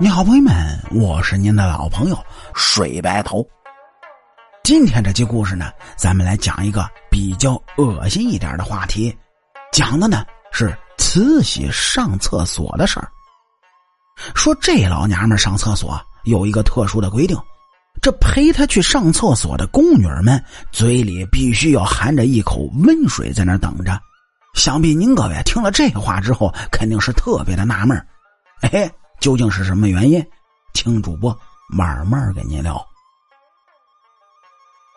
你好，朋友们，我是您的老朋友水白头。今天这期故事呢，咱们来讲一个比较恶心一点的话题，讲的呢是慈禧上厕所的事儿。说这老娘们上厕所有一个特殊的规定，这陪她去上厕所的宫女们嘴里必须要含着一口温水在那等着。想必您各位听了这话之后，肯定是特别的纳闷哎。究竟是什么原因？请主播慢慢给您聊。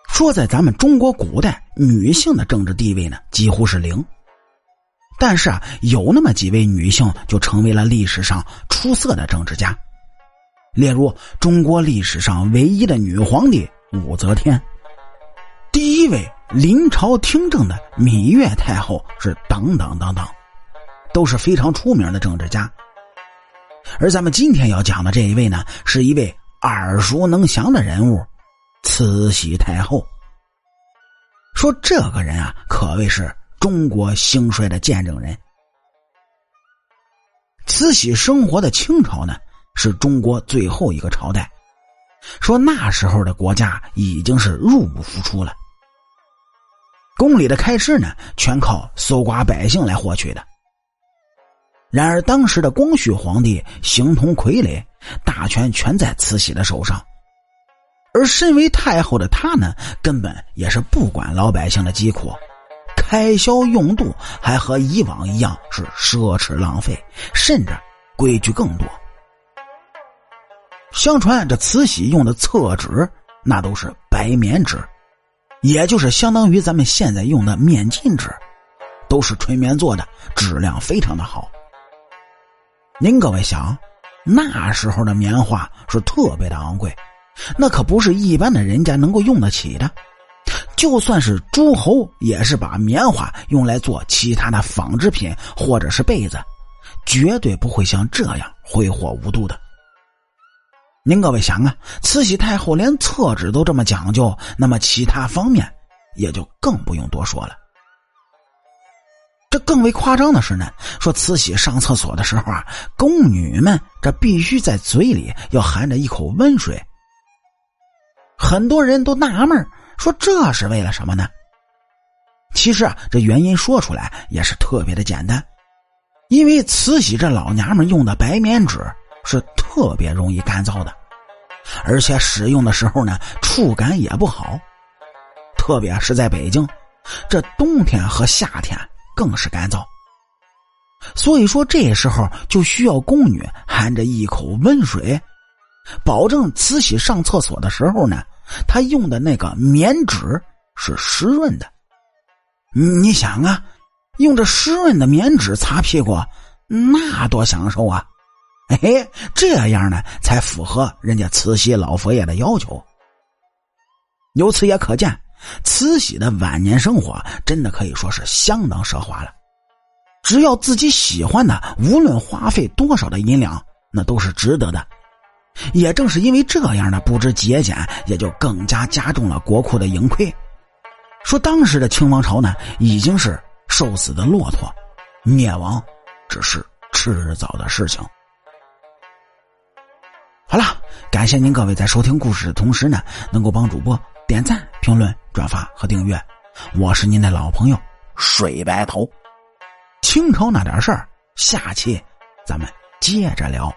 说在咱们中国古代，女性的政治地位呢几乎是零，但是啊，有那么几位女性就成为了历史上出色的政治家。例如，中国历史上唯一的女皇帝武则天，第一位临朝听政的芈月太后是等等等等，都是非常出名的政治家。而咱们今天要讲的这一位呢，是一位耳熟能详的人物——慈禧太后。说这个人啊，可谓是中国兴衰的见证人。慈禧生活的清朝呢，是中国最后一个朝代。说那时候的国家已经是入不敷出了，宫里的开支呢，全靠搜刮百姓来获取的。然而，当时的光绪皇帝形同傀儡，大权全在慈禧的手上。而身为太后的她呢，根本也是不管老百姓的疾苦，开销用度还和以往一样是奢侈浪费，甚至规矩更多。相传这慈禧用的厕纸，那都是白棉纸，也就是相当于咱们现在用的面巾纸，都是纯棉做的，质量非常的好。您各位想，那时候的棉花是特别的昂贵，那可不是一般的人家能够用得起的。就算是诸侯，也是把棉花用来做其他的纺织品或者是被子，绝对不会像这样挥霍无度的。您各位想啊，慈禧太后连厕纸都这么讲究，那么其他方面也就更不用多说了。更为夸张的是呢，说慈禧上厕所的时候啊，宫女们这必须在嘴里要含着一口温水。很多人都纳闷说这是为了什么呢？其实啊，这原因说出来也是特别的简单，因为慈禧这老娘们用的白棉纸是特别容易干燥的，而且使用的时候呢，触感也不好，特别是在北京，这冬天和夏天。更是干燥，所以说这时候就需要宫女含着一口温水，保证慈禧上厕所的时候呢，她用的那个棉纸是湿润的。你想啊，用着湿润的棉纸擦屁股，那多享受啊！哎，这样呢才符合人家慈禧老佛爷的要求。由此也可见。慈禧的晚年生活真的可以说是相当奢华了，只要自己喜欢的，无论花费多少的银两，那都是值得的。也正是因为这样的不知节俭，也就更加加重了国库的盈亏。说当时的清王朝呢，已经是瘦死的骆驼，灭亡只是迟早的事情。好了，感谢您各位在收听故事的同时呢，能够帮主播点赞、评论。转发和订阅，我是您的老朋友水白头。清朝那点事儿，下期咱们接着聊。